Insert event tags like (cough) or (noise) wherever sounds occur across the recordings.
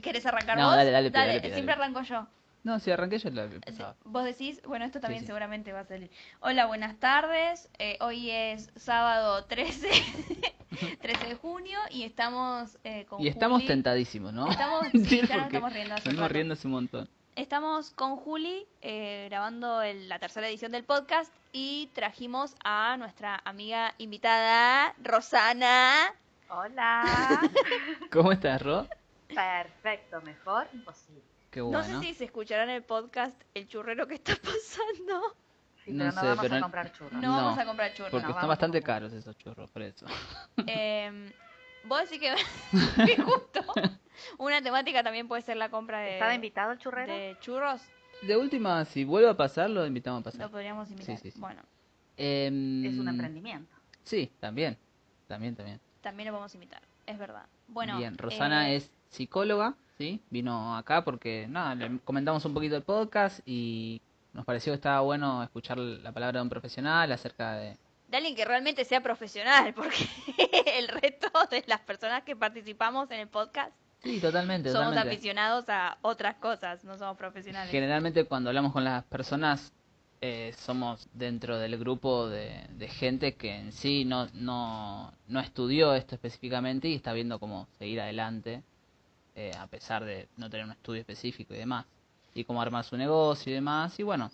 ¿Querés arrancar No, vos? dale, dale, dale, dale, siempre dale. arranco yo. No, si arranqué yo la. Vos decís, bueno, esto también sí. seguramente va a salir. Hola, buenas tardes. Eh, hoy es sábado 13, 13 (laughs) de junio y estamos eh, con Y estamos Juli. tentadísimos, ¿no? Estamos, (laughs) Sí, ya nos estamos riendo hace estamos riendo hace un montón. Estamos con Juli eh, grabando el- la tercera edición del podcast y trajimos a nuestra amiga invitada, Rosana. Hola. (laughs) ¿Cómo estás, Ro? Perfecto, mejor imposible. Qué No sé si se escuchará en el podcast el churrero que está (laughs) pasando. Sí, No pero no sé, vamos pero- a comprar churros. No, No, vamos a comprar churros. Porque No, están bastante caros esos churros, por eso. (laughs) Eh, vos decís que, (laughs) que justo una temática también puede ser la compra de, ¿Estaba invitado el churrero? de churros. De última, si vuelve a pasar, lo invitamos a pasar. Lo podríamos invitar. Sí, sí, sí. Bueno, Em, Es un emprendimiento. Sí, también. También, también. también lo podemos invitar. Es verdad. Bueno, Bien, Rosana eh, es psicóloga, ¿sí? Vino acá porque, nada, le comentamos un poquito el podcast y nos pareció que estaba bueno escuchar la palabra de un profesional acerca de... de alguien que realmente sea profesional, (laughs) porque el resto de las personas que participamos en el podcast Sí, totalmente, somos totalmente. aficionados a otras cosas, no somos profesionales. Generalmente cuando hablamos con las personas eh, somos dentro del grupo de, de gente que en sí no, no, no estudió esto específicamente y está viendo cómo seguir adelante eh, a pesar de no tener un estudio específico y demás. Y cómo armar su negocio y demás. Y bueno,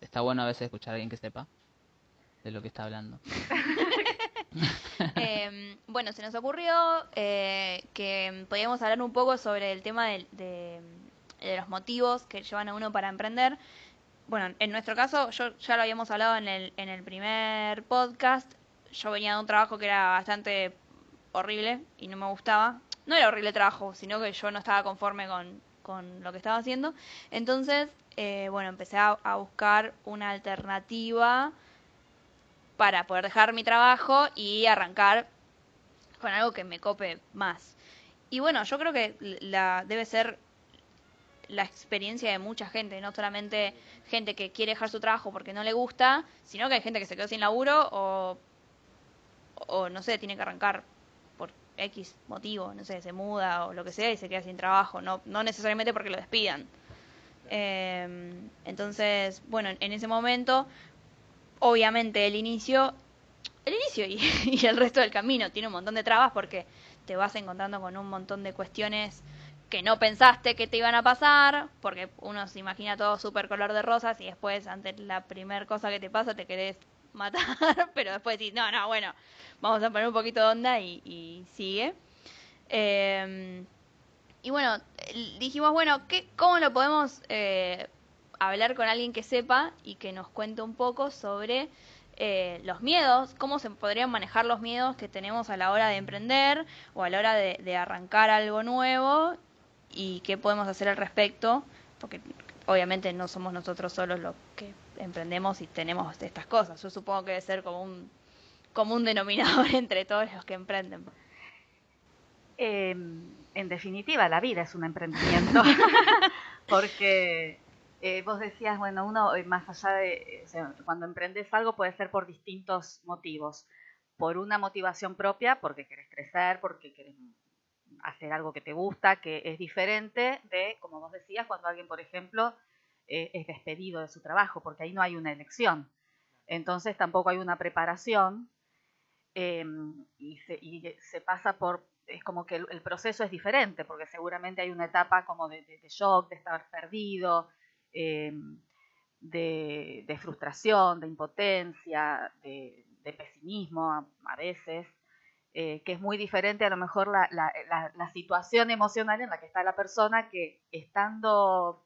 está bueno a veces escuchar a alguien que sepa de lo que está hablando. (laughs) Eh, bueno, se nos ocurrió eh, que podíamos hablar un poco sobre el tema del- de, de los motivos que llevan a uno para emprender. Bueno, en nuestro caso, yo ya lo habíamos hablado en el, en el primer podcast. Yo venía de un trabajo que era bastante horrible y no me gustaba. No era horrible trabajo, sino que yo no estaba conforme con, con lo que estaba haciendo. Entonces, eh, bueno, empecé a, a buscar una alternativa para poder dejar mi trabajo y arrancar con algo que me cope más. Y bueno, yo creo que la debe ser la experiencia de mucha gente, no solamente gente que quiere dejar su trabajo porque no le gusta, sino que hay gente que se quedó sin laburo o, o no sé, tiene que arrancar X motivo, no sé, se muda o lo que sea y se queda sin trabajo, no, no necesariamente porque lo despidan. Eh, entonces, bueno, en ese momento obviamente el inicio, el inicio (laughs) y, el resto del camino tiene un montón de trabas porque te vas encontrando con un montón de cuestiones que no pensaste que te iban a pasar, porque uno se imagina todo súper color de rosas y después ante la primer cosa que te pasa te querés matar, (laughs) pero después decís, no, no, bueno, vamos a poner un poquito de onda y, y sigue. Eh, y bueno, dijimos, bueno, ¿qué, ¿cómo lo podemos eh, hablar con alguien que sepa y que nos cuente un poco sobre eh, los miedos, cómo se podrían manejar los miedos que tenemos a la hora de emprender o a la hora de, de arrancar algo nuevo y qué podemos hacer al respecto, porque obviamente no somos nosotros solos los que emprendemos y tenemos estas cosas. Yo supongo que debe ser como un común denominador (laughs) entre todos los que emprenden. Eh, en definitiva, la vida es un emprendimiento. (laughs) Porque eh, vos decías, bueno, uno eh, más allá de, eh, o sea, cuando emprendes algo puede ser por distintos motivos. Por una motivación propia, porque querés crecer, porque querés hacer algo que te gusta, que es diferente de, como vos decías, cuando alguien, por ejemplo, eh, es despedido de su trabajo, porque ahí no hay una elección. Entonces tampoco hay una preparación eh, y, se, pasa por, es como que el, proceso es diferente, porque seguramente hay una etapa como de, shock, de estar perdido, eh, de, frustración, de impotencia, de, pesimismo a, veces, eh, que es muy diferente a lo mejor la situación emocional en la que está la persona que estando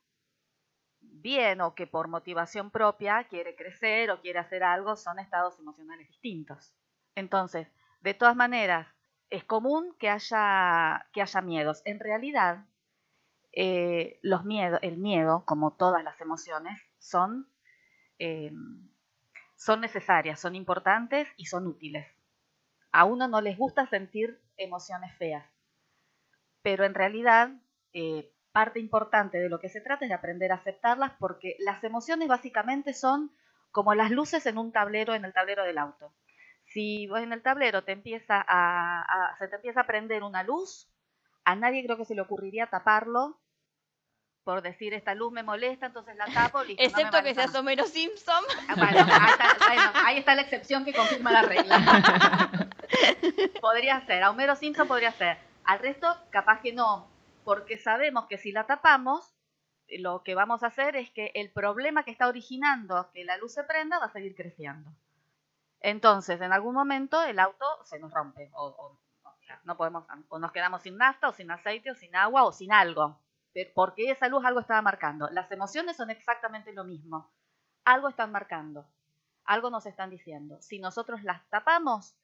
bien o que por motivación propia quiere crecer o quiere hacer algo, son estados emocionales distintos. Entonces, de todas maneras, es común que haya, que haya miedos. En realidad, eh, los miedo, el miedo, como todas las emociones, son, eh, son necesarias, son importantes y son útiles. A uno no les gusta sentir emociones feas, pero en realidad eh, parte importante de lo que se trata es de aprender a aceptarlas porque las emociones básicamente son como las luces en un tablero, en el tablero del auto. Si vos en el tablero te empieza a, a, se te empieza a prender una luz, A nadie creo que se le ocurriría taparlo por decir esta luz me molesta, entonces la tapo. Listo, Excepto que seas Homero Simpson. Ah, bueno, ahí está, ahí está la excepción que confirma la regla. (laughs) podría ser, a Homero Simpson podría ser. Al resto, capaz que no, porque sabemos que si la tapamos, lo que vamos a hacer es que el problema que está originando que la luz se prenda va a seguir creciendo. Entonces, en algún momento el auto se nos rompe, o, no podemos, o nos quedamos sin nafta, o sin aceite, o sin agua, o sin algo, porque esa luz algo estaba marcando. Las emociones son exactamente lo mismo. Algo están marcando, algo nos están diciendo. Si nosotros las tapamos,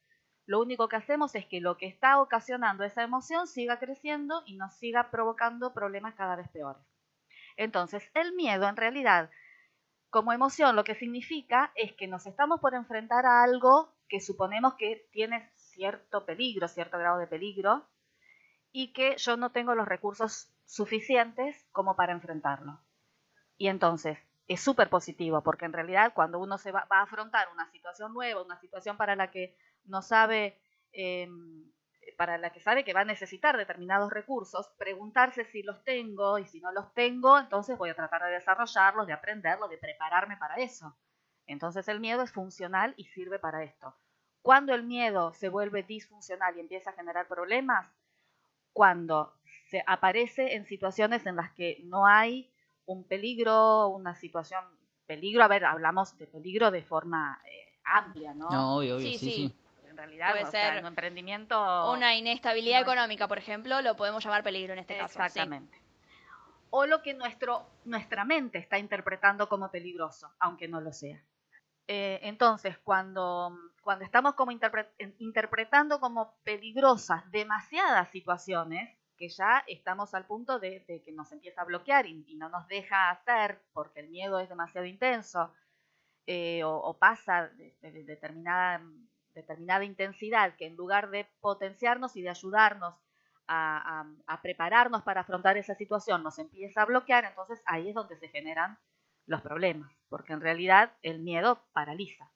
lo único que hacemos es que lo que está ocasionando esa emoción siga creciendo y nos siga provocando problemas cada vez peores. Entonces, el miedo en realidad, como emoción, lo que significa es que nos estamos por enfrentar a algo que suponemos que tiene cierto peligro, cierto grado de peligro, y que yo no tengo los recursos suficientes como para enfrentarlo. Y entonces, es súper positivo, porque en realidad cuando uno se va, a afrontar una situación nueva, una situación para la que no sabe, em, para la que sabe que va a necesitar determinados recursos, preguntarse si los tengo y si no los tengo, entonces voy a tratar de desarrollarlos, de aprenderlos, de prepararme para eso. Entonces el miedo es funcional y sirve para esto. Cuando el miedo se vuelve disfuncional y empieza a generar problemas, cuando se aparece en situaciones en las que no hay un peligro, una situación, peligro, a ver, hablamos de peligro de forma eh, amplia, ¿no? No, obvio, obvio, sí, sí en realidad puede ser un emprendimiento una inestabilidad económica por ejemplo lo podemos llamar peligro en este caso exactamente. O lo que nuestro nuestra mente está interpretando como peligroso aunque no lo sea. Eh, entonces cuando cuando estamos como interpretando como peligrosas demasiadas situaciones que ya estamos al punto de, que nos empieza a bloquear y, no nos deja hacer porque el miedo es demasiado intenso eh, o, pasa de determinada determinada intensidad que en lugar de potenciarnos y de ayudarnos a, prepararnos para afrontar esa situación nos empieza a bloquear, entonces ahí es donde se generan los problemas, porque en realidad el miedo paraliza.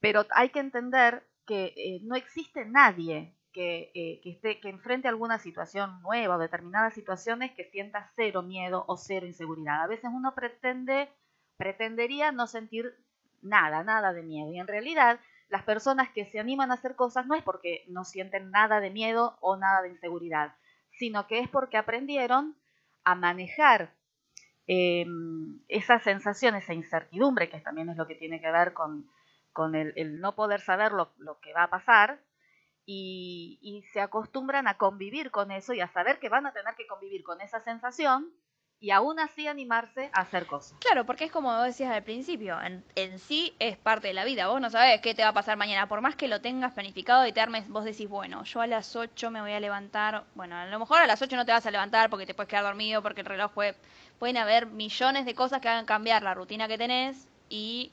Pero hay que entender que eh, no existe nadie que, eh, que, esté, que enfrente alguna situación nueva o determinadas situaciones que sienta cero miedo o cero inseguridad. A veces uno pretende, pretendería no sentir nada, nada de miedo. Y en realidad las personas que se animan a hacer cosas no es porque no sienten nada de miedo o nada de inseguridad, sino que es porque aprendieron a manejar em, esa sensación, esa incertidumbre, que también es lo que tiene que ver con, el, no poder saber lo, que va a pasar, y, y se acostumbran a convivir con eso y a saber que van a tener que convivir con esa sensación y aún así animarse a hacer cosas. Claro, porque es como decías al principio, en, sí es parte de la vida, vos no sabes qué te va a pasar mañana, por más que lo tengas planificado y te armes, vos decís, bueno, yo a las 8 me voy a levantar, bueno, a lo mejor a las 8 no te vas a levantar porque te puedes quedar dormido, porque el reloj puede, pueden haber millones de cosas que hagan cambiar la rutina que tenés y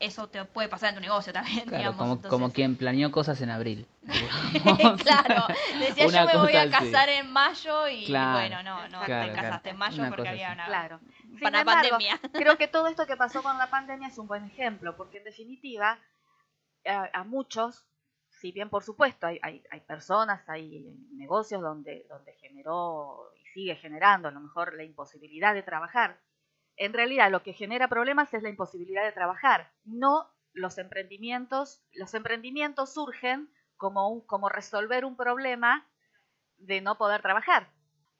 eso te puede pasar en tu negocio también. Claro, como, como quien planeó cosas en abril. (laughs) claro, decía yo me voy a casar en mayo y bueno, no, no te casaste en mayo porque había una, claro. pandemia. (laughs) creo que todo esto que pasó con la pandemia es un buen ejemplo, porque en definitiva a, muchos, si bien por supuesto hay, hay, hay, personas, hay negocios donde, donde generó y sigue generando a lo mejor la imposibilidad de trabajar, en realidad lo que genera problemas es la imposibilidad de trabajar, no los emprendimientos. Los emprendimientos surgen como, un, como resolver un problema de no poder trabajar.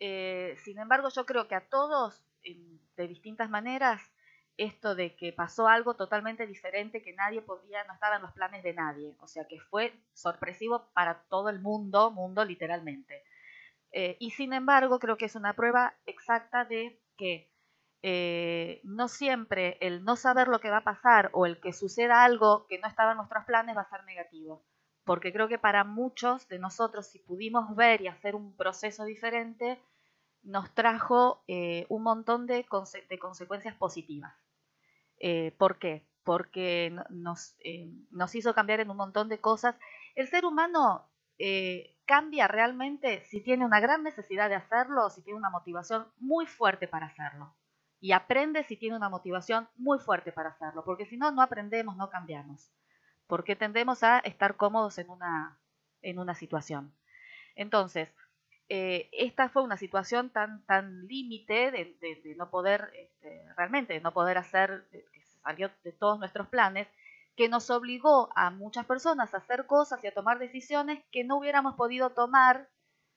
Eh, sin embargo, yo creo que a todos, de distintas maneras, esto de que pasó algo totalmente diferente que nadie podía, no estaba en los planes de nadie. O sea que fue sorpresivo para todo el mundo, mundo literalmente. Eh, y sin embargo, creo que es una prueba exacta de que eh, no siempre el no saber lo que va a pasar o el que suceda algo que no estaba en nuestros planes va a ser negativo. Porque creo que para muchos de nosotros, si pudimos ver y hacer un proceso diferente, nos trajo eh, un montón de, consecuencias positivas. Eh, ¿Por qué? Porque nos, nos, hizo cambiar en un montón de cosas. El ser humano cambia realmente si tiene una gran necesidad de hacerlo o si tiene una motivación muy fuerte para hacerlo y aprende si tiene una motivación muy fuerte para hacerlo, porque si no, no aprendemos, no cambiamos, porque tendemos a estar cómodos en una, en una situación. Entonces, eh, esta fue una situación tan, tan límite de, no poder, este, realmente, no poder hacer, que salió de todos nuestros planes, que nos obligó a muchas personas a hacer cosas y a tomar decisiones que no hubiéramos podido tomar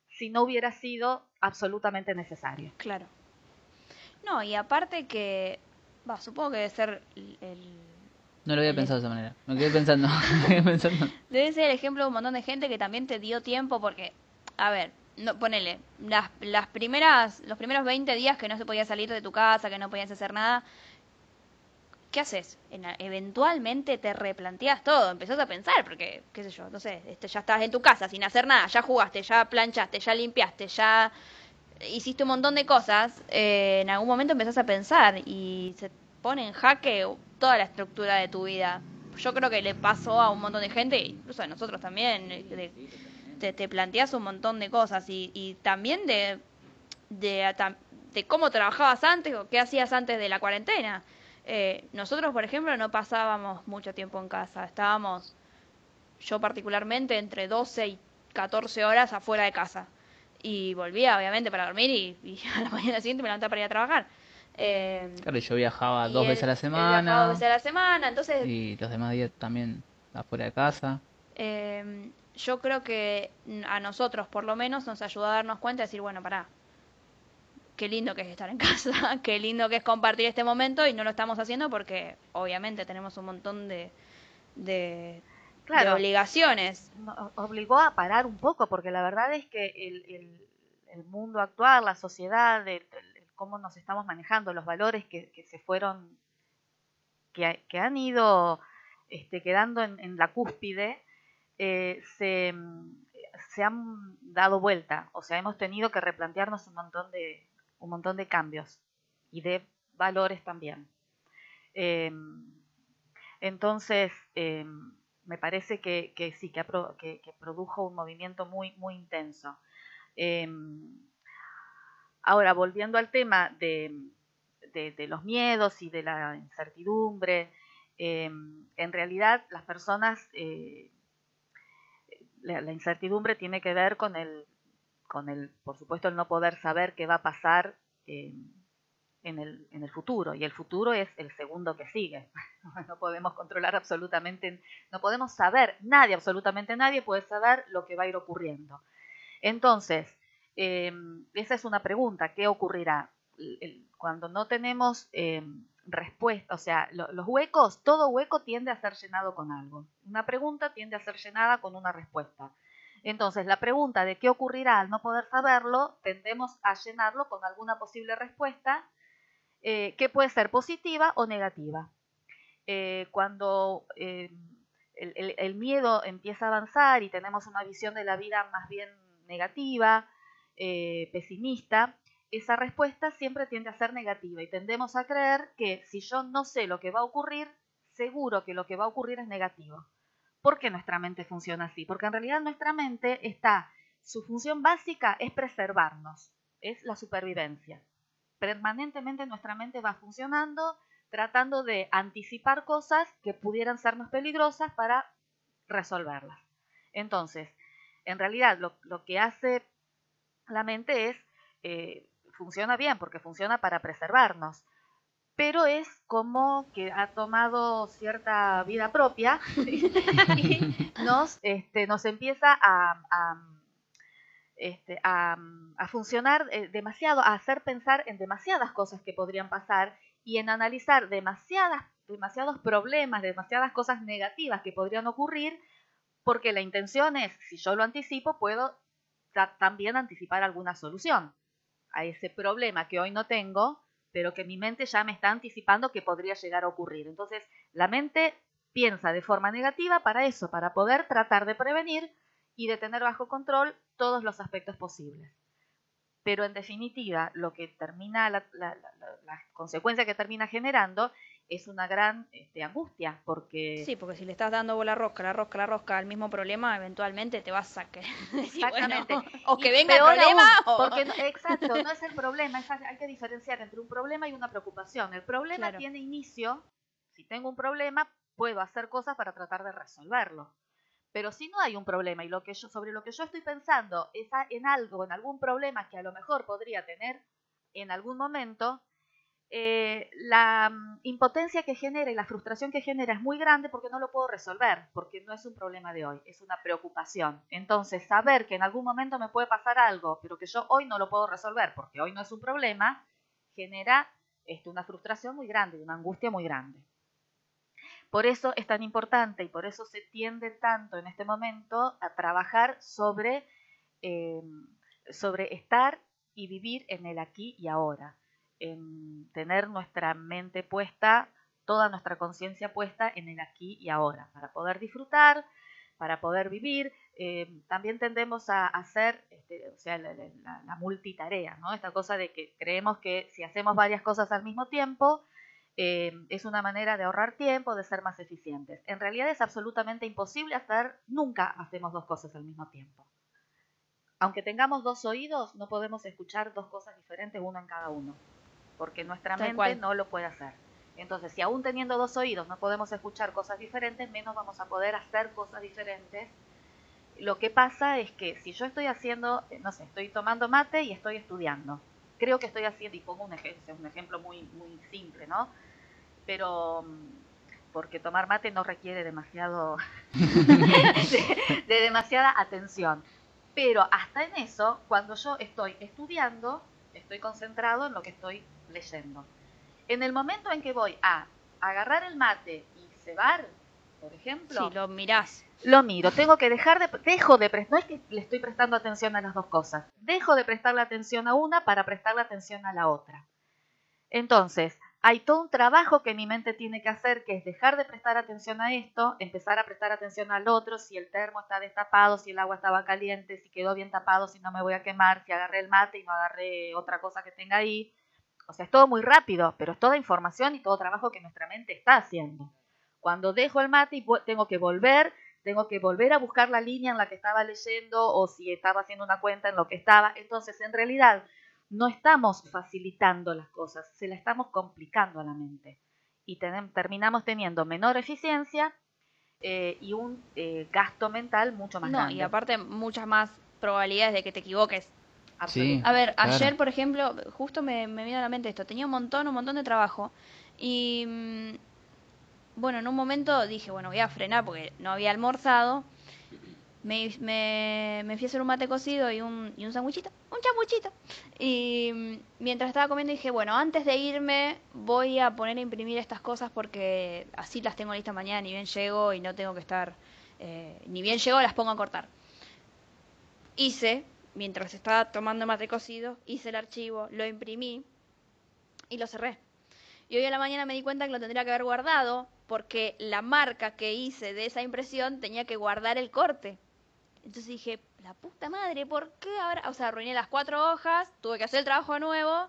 si no hubiera sido absolutamente necesario. Claro. No, y aparte que, va, supongo que debe ser el... No lo había pensado de esa manera, me quedé pensando, (laughs) me quedé pensando. Debe ser el ejemplo de un montón de gente que también te dio tiempo porque, a ver, no, ponele, las, las primeras, los primeros 20 días que no se podía salir de tu casa, que no podías hacer nada, ¿qué haces? eventualmente te replanteas todo, empezás a pensar, porque, qué sé yo, no sé, este, ya estás en tu casa sin hacer nada, ya jugaste, ya planchaste, ya limpiaste, ya hiciste un montón de cosas, eh, en algún momento empezás a pensar y se pone en jaque toda la estructura de tu vida. Yo creo que le pasó a un montón de gente, incluso a nosotros también, te, te planteas un montón de cosas y, también de, de, de cómo trabajabas antes o qué hacías antes de la cuarentena. Eh, nosotros, por ejemplo, no pasábamos mucho tiempo en casa. Estábamos, yo particularmente, entre 12 y 14 horas afuera de casa. Y volvía, obviamente, para dormir y, (laughs) a la mañana siguiente me levantaba para ir a trabajar. Eh, claro, yo viajaba dos veces a la semana. dos veces a la semana, entonces... Y los demás días también afuera de casa. Eh, yo creo que a nosotros, por lo menos, nos ayudó a darnos cuenta de decir, bueno, pará, qué lindo que es estar en (laughs) casa, qué lindo que es compartir este momento y no lo estamos haciendo porque obviamente tenemos un montón de, de, obligaciones. obligó a parar un poco porque la verdad es que el, el, mundo actual, la sociedad, el, cómo nos estamos manejando, los valores que, que se fueron, que, que, han ido este, quedando en, en la cúspide, eh, se, se han dado vuelta, o sea, hemos tenido que replantearnos un montón de, un montón de cambios y de valores también. Em, entonces, em, me parece que, sí, que, produjo un movimiento muy, muy intenso. Em, ahora, volviendo al tema de, los miedos y de la incertidumbre, en realidad las personas, eh, la, incertidumbre tiene que ver con el, con el, por supuesto, el no poder saber qué va a pasar eh, en, el, futuro. Y el futuro es el segundo que sigue. (laughs) No podemos controlar absolutamente, no podemos saber, nadie, absolutamente nadie puede saber lo que va a ir ocurriendo. Entonces, eh, esa es una pregunta, ¿qué ocurrirá? Cuando no tenemos eh, respuesta, o sea, los huecos, todo hueco tiende a ser llenado con algo. Una pregunta tiende a ser llenada con una respuesta. Entonces, la pregunta de qué ocurrirá al no poder saberlo, tendemos a llenarlo con alguna posible respuesta eh, que puede ser positiva o negativa. Eh, cuando eh, el, miedo empieza a avanzar y tenemos una visión de la vida más bien negativa, pesimista, esa respuesta siempre tiende a ser negativa y tendemos a creer que si yo no sé lo que va a ocurrir, seguro que lo que va a ocurrir es negativo. ¿Por qué nuestra mente funciona así? Porque en realidad nuestra mente está, su función básica es preservarnos, es la supervivencia. Permanentemente nuestra mente va funcionando tratando de anticipar cosas que pudieran sernos peligrosas para resolverlas. Entonces, en realidad lo, que hace la mente es, eh, funciona bien porque funciona para preservarnos pero es como que ha tomado cierta vida propia (laughs) y nos, este, nos empieza a, este, a, funcionar eh, demasiado, a hacer pensar en demasiadas cosas que podrían pasar y en analizar demasiadas, demasiados problemas, demasiadas cosas negativas que podrían ocurrir, porque la intención es, si yo lo anticipo, puedo también anticipar alguna solución a ese problema que hoy no tengo, pero que mi mente ya me está anticipando que podría llegar a ocurrir. Entonces, la mente piensa de forma negativa para eso, para poder tratar de prevenir y de tener bajo control todos los aspectos posibles. Pero en definitiva, lo que termina, la, consecuencia que termina generando es una gran este, angustia, porque... Sí, porque si le estás dando la rosca, la rosca, la rosca al mismo problema, eventualmente te vas a querer (laughs) (laughs) Exactamente. o que venga el problema Porque, (laughs) exacto, no es el problema, hay que diferenciar entre un problema y una preocupación. El problema tiene inicio, si tengo un problema, puedo hacer cosas para tratar de resolverlo. Pero si no hay un problema y lo que yo, sobre lo que yo estoy pensando es en algo, en algún problema que a lo mejor podría tener en algún momento, eh, la mm, impotencia que genera y la frustración que genera es muy grande porque no lo puedo resolver, porque no es un problema de hoy, es una preocupación. Entonces, saber que en algún momento me puede pasar algo, pero que yo hoy no lo puedo resolver porque hoy no es un problema, genera este, una frustración muy grande, una angustia muy grande. Por eso es tan importante y por eso se tiende tanto en este momento a trabajar sobre, eh, sobre estar y vivir en el aquí y ahora en tener nuestra mente puesta, toda nuestra conciencia puesta en el aquí y ahora, para poder disfrutar, para poder vivir. Eh, también tendemos a hacer este, o sea, la, multitarea, ¿no? Esta cosa de que creemos que si hacemos varias cosas al mismo tiempo, eh, es una manera de ahorrar tiempo, de ser más eficientes. En realidad es absolutamente imposible hacer, nunca hacemos dos cosas al mismo tiempo. Aunque tengamos dos oídos, no podemos escuchar dos cosas diferentes, uno en cada uno porque nuestra mente no lo puede hacer. Entonces, si aún teniendo dos oídos no podemos escuchar cosas diferentes, menos vamos a poder hacer cosas diferentes. Lo que pasa es que si yo estoy haciendo, no sé, estoy tomando mate y estoy estudiando, creo que estoy haciendo, y pongo un ejemplo, un ejemplo muy, muy simple, ¿no? Pero mm, porque tomar mate no requiere demasiado (laughs) de demasiada atención. Pero hasta en eso, cuando yo estoy estudiando, estoy concentrado en lo que estoy leyendo. En el momento en que voy a agarrar el mate y cebar, por ejemplo. Si lo mirás. Lo miro. Tengo que dejar de. Dejo de. No es que le estoy prestando atención a las dos cosas. Dejo de prestarle atención a una para prestarle atención a la otra. Entonces, hay todo un trabajo que mi mente tiene que hacer, que es dejar de prestar atención a esto, empezar a prestar atención al otro, si el termo está destapado, si el agua estaba caliente, si quedó bien tapado, si no me voy a quemar, si agarré el mate y no agarré otra cosa que tenga ahí, o sea, es todo muy rápido, pero es toda información y todo trabajo que nuestra mente está haciendo. Cuando dejo el mate y tengo que volver, tengo que volver a buscar la línea en la que estaba leyendo o si estaba haciendo una cuenta en lo que estaba. Entonces, en realidad, no estamos facilitando las cosas, se la estamos complicando a la mente. Y terminamos teniendo menor eficiencia eh, y un eh, gasto mental mucho más grande. y aparte muchas más probabilidades de que te equivoques a ver, ayer, por ejemplo, justo me, me vino a la mente esto. Tenía un montón, un montón de trabajo. Y mm, bueno, en un momento dije, bueno, voy a frenar porque no había almorzado. Me, me, fui a hacer un mate cocido y un, y un sanguchito, un chamuchito. Y mientras estaba comiendo dije, bueno, antes de irme voy a poner a imprimir estas cosas porque así las tengo listas mañana, ni bien llego y no tengo que estar, eh, ni bien llego las pongo a cortar. Hice, mientras estaba tomando mate cocido, hice el archivo, lo imprimí y lo cerré. Y hoy a la mañana me di cuenta que lo tendría que haber guardado porque la marca que hice de esa impresión tenía que guardar el corte. Entonces dije, la puta madre, ¿por qué ahora? O sea, arruiné las cuatro hojas, tuve que hacer el trabajo de nuevo.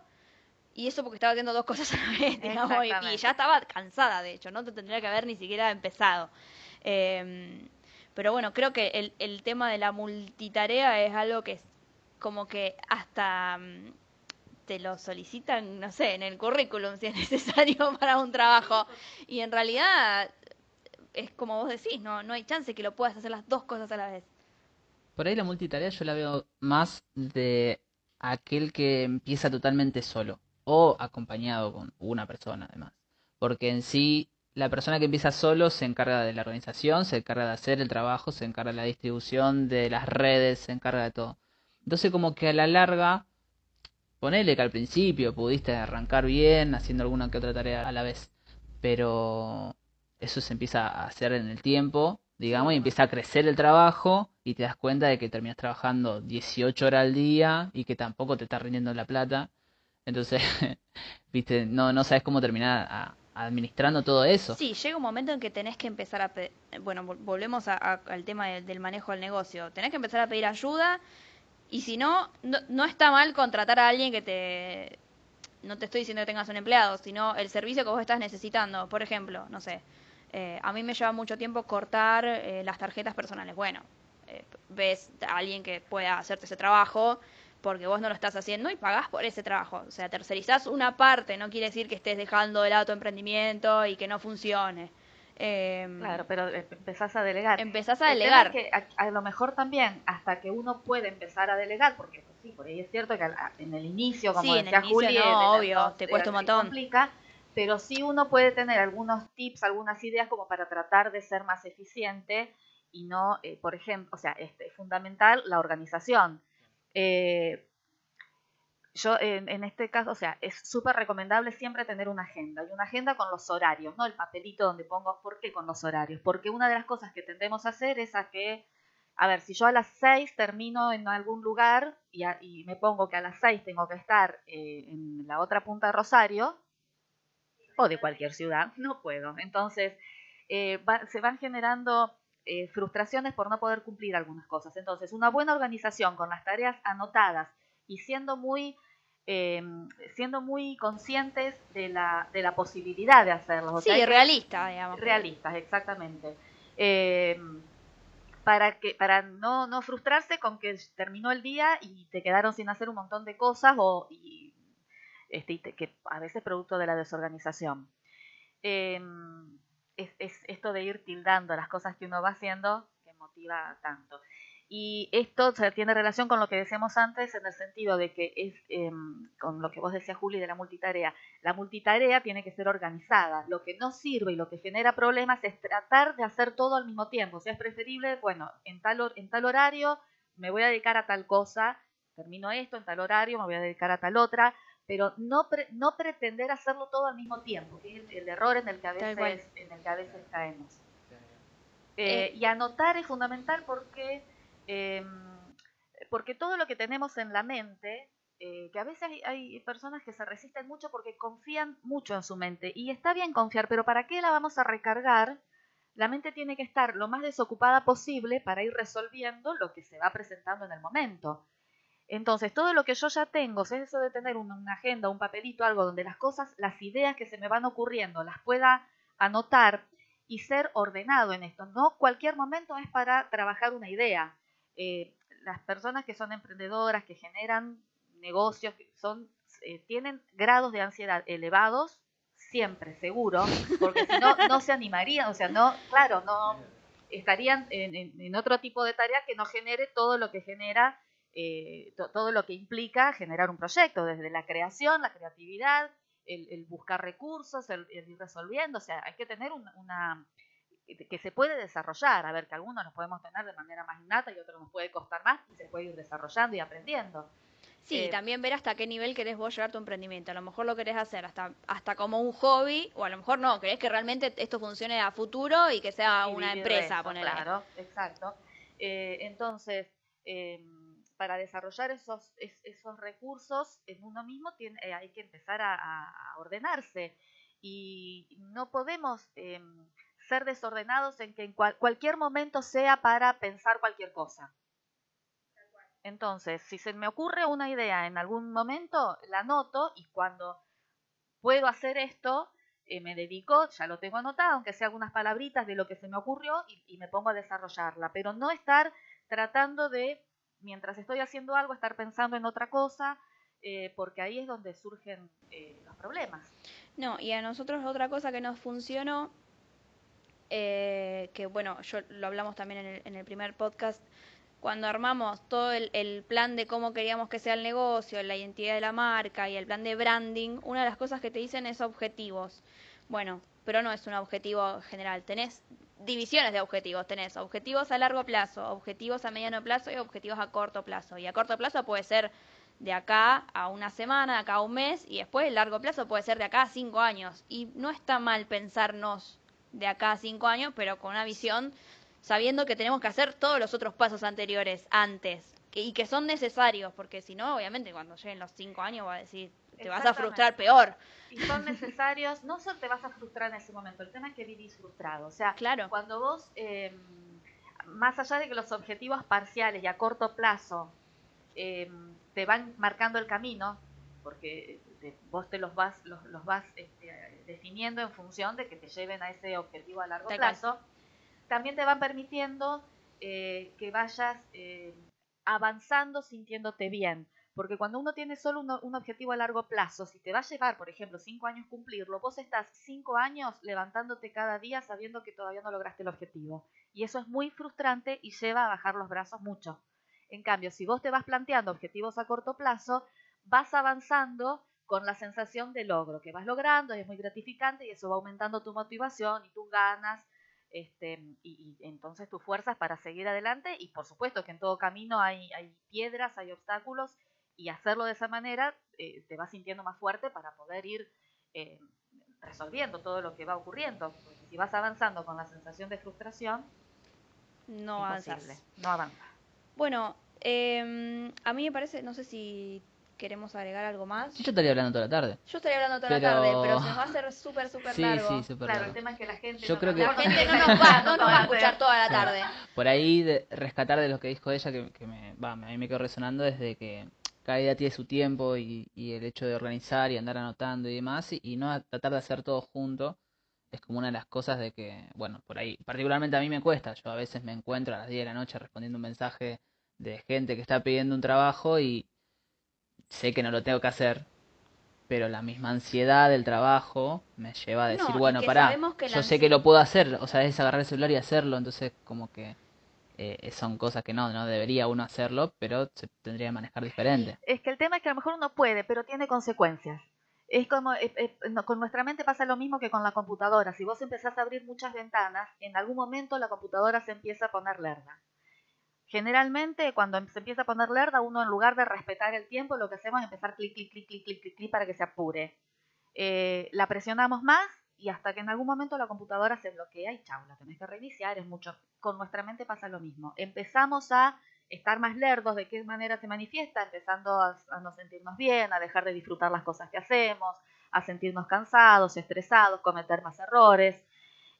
Y eso porque estaba haciendo dos cosas a la vez, (laughs) digamos, y, ya estaba cansada, de hecho, no te tendría que haber ni siquiera empezado. Em, pero bueno, creo que el, el tema de la multitarea es algo que como que hasta mm, te lo solicitan, no sé, en el currículum si es necesario (laughs) para un trabajo. Y en realidad es como vos decís, no, no hay chance que lo puedas hacer las dos cosas a la vez. Por ahí la multitarea yo la veo más de aquel que empieza totalmente solo o acompañado con una persona además. Porque en sí la persona que empieza solo se encarga de la organización, se encarga de hacer el trabajo, se encarga de la distribución de las redes, se encarga de todo. Entonces como que a la larga, ponele que al principio pudiste arrancar bien haciendo alguna que otra tarea a la vez, pero eso se empieza a hacer en el tiempo, digamos, y empieza a crecer el trabajo y te das cuenta de que terminas trabajando 18 horas al día y que tampoco te está rindiendo la plata. Entonces, (laughs) viste, no, no sabes cómo terminar administrando todo eso. Sí, llega un momento en que tenés que empezar a... Bueno, volvemos al tema del manejo del negocio. Tenés que empezar a pedir ayuda y si no, no, está mal contratar a alguien que te... No te estoy diciendo que tengas un empleado, sino el servicio que vos estás necesitando. Por ejemplo, no sé, eh, a mí me lleva mucho tiempo cortar eh, las tarjetas personales. Bueno, eh, ves a alguien que pueda hacerte ese trabajo porque vos no lo estás haciendo y pagás por ese trabajo. O sea, tercerizás una parte, no quiere decir que estés dejando de lado tu emprendimiento y que no funcione. Em, claro, pero em, empezás a delegar. Empezás a delegar. es que a, a lo mejor también, hasta que uno puede empezar a delegar, porque pues, sí, por ahí es cierto que a- en el inicio, como Sí, decía inicio Juli, no, obvio, te cuesta un montón. complica, pero sí uno puede tener algunos tips, algunas ideas como para tratar de ser más eficiente y no, eh, por ejemplo, o sea, este, es fundamental la organización. Eh, yo en, este caso, o sea, es súper recomendable siempre tener una agenda y una agenda con los horarios, no el papelito donde pongo, ¿por qué con los horarios? Porque una de las cosas que tendemos a hacer es a que, a ver, si yo a las 6 termino en algún lugar y, a- y me pongo que a las 6 tengo que estar eh, en la otra punta de Rosario o de cualquier ciudad, (laughs) no puedo. Entonces, eh, va- se van generando eh, frustraciones por no poder cumplir algunas cosas. Entonces, una buena organización con las tareas anotadas y siendo muy eh, siendo muy conscientes de la, de la posibilidad de hacerlo. O sea, Sí, hay que- realista, digamos. realistas, exactamente. Eh, para que para no, no frustrarse con que terminó el día y te quedaron sin hacer un montón de cosas o y, este, y te- que a veces producto de la desorganización. Eh, es, es esto de ir tildando las cosas que uno va haciendo que motiva tanto. Y esto o sea, tiene relación con lo que decíamos antes en el sentido de que es em, con lo que vos decías, Juli, de la multitarea. La multitarea tiene que ser organizada. Lo que no sirve y lo que genera problemas es tratar de hacer todo al mismo tiempo. O sea, es preferible, bueno, en tal, en tal horario me voy a dedicar a tal cosa, termino esto, en tal horario me voy a dedicar a tal otra, pero no, pre- no pretender hacerlo todo al mismo tiempo, que es el, el error en el que a veces, en el que a veces caemos. Eh, y anotar es fundamental porque, eh, porque todo lo que tenemos en la mente, eh, que a veces hay, personas que se resisten mucho porque confían mucho en su mente. Y está bien confiar, pero ¿para qué la vamos a recargar? La mente tiene que estar lo más desocupada posible para ir resolviendo lo que se va presentando en el momento. Entonces, todo lo que yo ya tengo, sea, eso de tener una agenda, un papelito, algo donde las cosas, las ideas que se me van ocurriendo, las pueda anotar y ser ordenado en esto. No cualquier momento es para trabajar una idea. Eh, las personas que son emprendedoras, que generan negocios, que son, eh, tienen grados de ansiedad elevados, siempre, seguro, porque si no, no se animarían, o sea, no, claro, no estarían en, en- otro tipo de tarea que no genere todo lo que genera, eh, to- todo lo que implica generar un proyecto, desde la creación, la creatividad, el, el buscar recursos, el, el ir resolviendo, o sea, hay que tener un- una que se puede desarrollar, a ver, que algunos los podemos tener de manera más innata y otros nos puede costar más, y se puede ir desarrollando y aprendiendo. Sí, Eh, también ver hasta qué nivel querés vos llevar tu emprendimiento. A lo mejor lo querés hacer hasta, hasta como un hobby, o a lo mejor no, querés que realmente esto funcione a futuro y que sea y una empresa, ponele. Claro, exacto. Eh, entonces, eh, para desarrollar esos, es- esos recursos en uno mismo tiene, eh, hay que empezar a, ordenarse y no podemos eh, ser desordenados en que en cual- cualquier momento sea para pensar cualquier cosa. Entonces, si se me ocurre una idea en algún momento, la anoto y cuando puedo hacer esto, eh, me dedico, ya lo tengo anotado, aunque sea algunas palabritas de lo que se me ocurrió y, me pongo a desarrollarla, pero no estar tratando de, mientras estoy haciendo algo, estar pensando en otra cosa, eh, porque ahí es donde surgen eh, los problemas. No, y a nosotros otra cosa que nos funcionó, eh, que bueno, yo lo hablamos también en el, en el primer podcast, cuando armamos todo el, plan de cómo queríamos que sea el negocio, la identidad de la marca y el plan de branding, una de las cosas que te dicen es objetivos. Bueno, pero no es un objetivo general, tenés divisiones de objetivos, tenés objetivos a largo plazo, objetivos a mediano plazo y objetivos a corto plazo. Y a corto plazo puede ser de acá a una semana, de acá a un mes, y después el largo plazo puede ser de acá a cinco años. Y no está mal pensarnos de acá a cinco años, pero con una visión sabiendo que tenemos que hacer todos los otros pasos anteriores antes que, y que son necesarios, porque si no, obviamente, cuando lleguen los cinco años va a decir, te vas a frustrar peor. Y son necesarios, no solo te vas a frustrar en ese momento, el tema es que vivís frustrado. O sea, Claro. cuando vos, eh, más allá de que los objetivos parciales y a corto plazo eh, te van marcando el camino, porque te- vos te los vas, los, los vas este, definiendo en función de que te lleven a ese objetivo a largo plazo, también te van permitiendo eh, que vayas eh, avanzando sintiéndote bien. Porque cuando uno tiene solo uno- un objetivo a largo plazo, si te va a llevar, por ejemplo, cinco años cumplirlo, vos estás cinco años levantándote cada día sabiendo que todavía no lograste el objetivo. Y eso es muy frustrante y lleva a bajar los brazos mucho. En cambio, si vos te vas planteando objetivos a corto plazo, vas avanzando con la sensación de logro, que vas logrando, es muy gratificante y eso va aumentando tu motivación y tus ganas, este, y, y entonces tus fuerzas para seguir adelante. Y por supuesto que en todo camino hay, hay piedras, hay obstáculos, y hacerlo de esa manera eh, te vas sintiendo más fuerte para poder ir eh, resolviendo todo lo que va ocurriendo. Porque si vas avanzando con la sensación de frustración, No avanzas. no avanzas. Bueno, em, a mí me parece, no sé si queremos agregar algo más. Sí, yo estaría hablando toda la tarde. Yo estaría hablando toda Pero- la tarde, pero se nos va a hacer súper, súper Sí, largo. sí, súper Claro, largo. el tema es que la gente Yo no creo nos que- La va a gente no nos va, no (laughs) nos va a escuchar toda la tarde. Por ahí de rescatar de lo que dijo ella, que, que me, va, a mí me quedó resonando desde que cada idea tiene su tiempo y, y el hecho de organizar y andar anotando y demás, y, y no a- tratar de hacer todo junto, es como una de las cosas de que, bueno, por ahí, particularmente a mí me cuesta, yo a veces me encuentro a las 10 de la noche respondiendo un mensaje de gente que está pidiendo un trabajo y sé que no lo tengo que hacer, pero la misma ansiedad del trabajo me lleva a decir, No, bueno, pará, yo sé que lo puedo hacer, o sea, es agarrar el celular y hacerlo, entonces como que eh, son cosas que no, no debería uno hacerlo, pero se tendría que manejar diferente. Es que el tema es que a lo mejor uno puede, pero tiene consecuencias. Es como, no, con nuestra mente pasa lo mismo que con la computadora. Si vos empezás a abrir muchas ventanas, en algún momento la computadora se empieza a poner lerda. Generalmente, cuando em- se empieza a poner lerda, uno en lugar de respetar el tiempo, lo que hacemos es empezar clic, clic, clic, clic, clic, clic, clic para que se apure. Eh, la presionamos más y hasta que en algún momento la computadora se bloquea y chau, la tenés que reiniciar, es mucho. Con nuestra mente pasa lo mismo. Empezamos a estar más lerdos, ¿de qué manera se manifiesta? Empezando a, a no sentirnos bien, a dejar de disfrutar las cosas que hacemos, a sentirnos cansados, estresados, cometer más errores.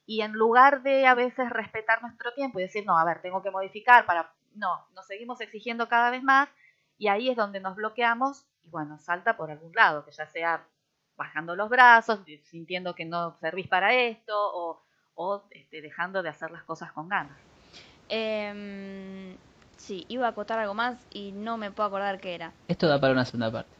Y en lugar de a veces respetar nuestro tiempo y decir, no, a ver, tengo que modificar para... No, nos seguimos exigiendo cada vez más y ahí es donde nos bloqueamos y bueno, salta por algún lado, que ya sea bajando los brazos, sintiendo que no servís para esto o, o este, dejando de hacer las cosas con ganas. Em, sí, iba a acotar algo más y no me puedo acordar qué era. Esto da para una segunda parte.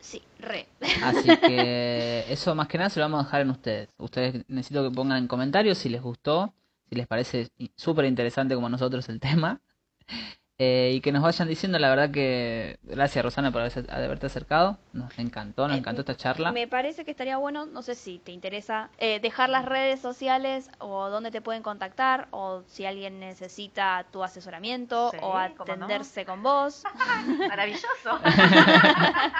Sí, re. Así que (laughs) eso más que nada se lo vamos a dejar en ustedes. Ustedes necesito que pongan en comentarios si les gustó, si les parece súper interesante como a nosotros el tema. (laughs) Eh, y que nos vayan diciendo, la verdad que gracias Rosana por haberte acercado. Nos encantó, nos Eh, encantó esta charla. Me parece que estaría bueno, no sé si te interesa, eh, dejar las redes sociales o dónde te pueden contactar o si alguien necesita tu asesoramiento Sí, o no. atenderse con vos. (laughs) Maravilloso. (laughs)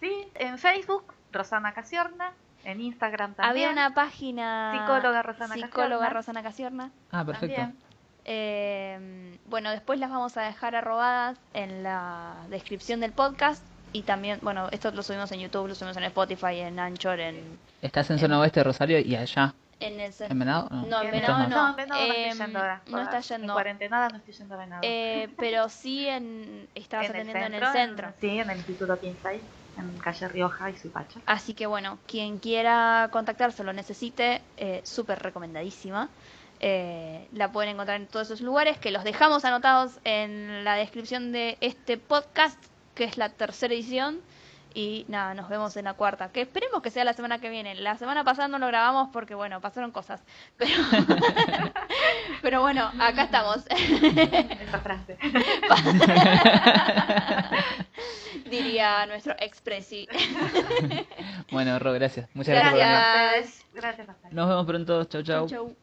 sí, en Facebook, Rosana Casiorna, en Instagram también. Había una página Psicóloga Rosana psicóloga Casiorna. Rosana Casiorna. Ah, perfecto. también. Eh, bueno, después las vamos a dejar arrobadas en la descripción del podcast y también, bueno, esto lo subimos en YouTube, lo subimos en Spotify, en Anchor, en, Estás en zona oeste de Rosario y allá. en el... ¿En Venado? No, en Bien, Venado no. no. en Venado no Em, estoy yendo ahora. no está En yendo. cuarentenada no estoy yendo a Venado. Eh, pero sí en, estabas en el atendiendo centro, en el centro. Sí, en el Instituto Pinsay, en calle Rioja y Suipacha. Así que bueno, quien quiera contactarse lo necesite, eh, súper recomendadísima. Eh, la pueden encontrar en todos esos lugares que los dejamos anotados en la descripción de este podcast, que es la tercera edición. Y nada, nos vemos en la cuarta, que esperemos que sea la semana que viene. La semana pasada no lo grabamos porque, bueno, pasaron cosas. Pero, (laughs) pero bueno, acá estamos. Esa frase. (laughs) Diría nuestro expresi. Bueno, Ro, gracias. Muchas gracias por. Gracias. Gracias a ustedes. Nos vemos pronto. Chau, Chau, chau. chau.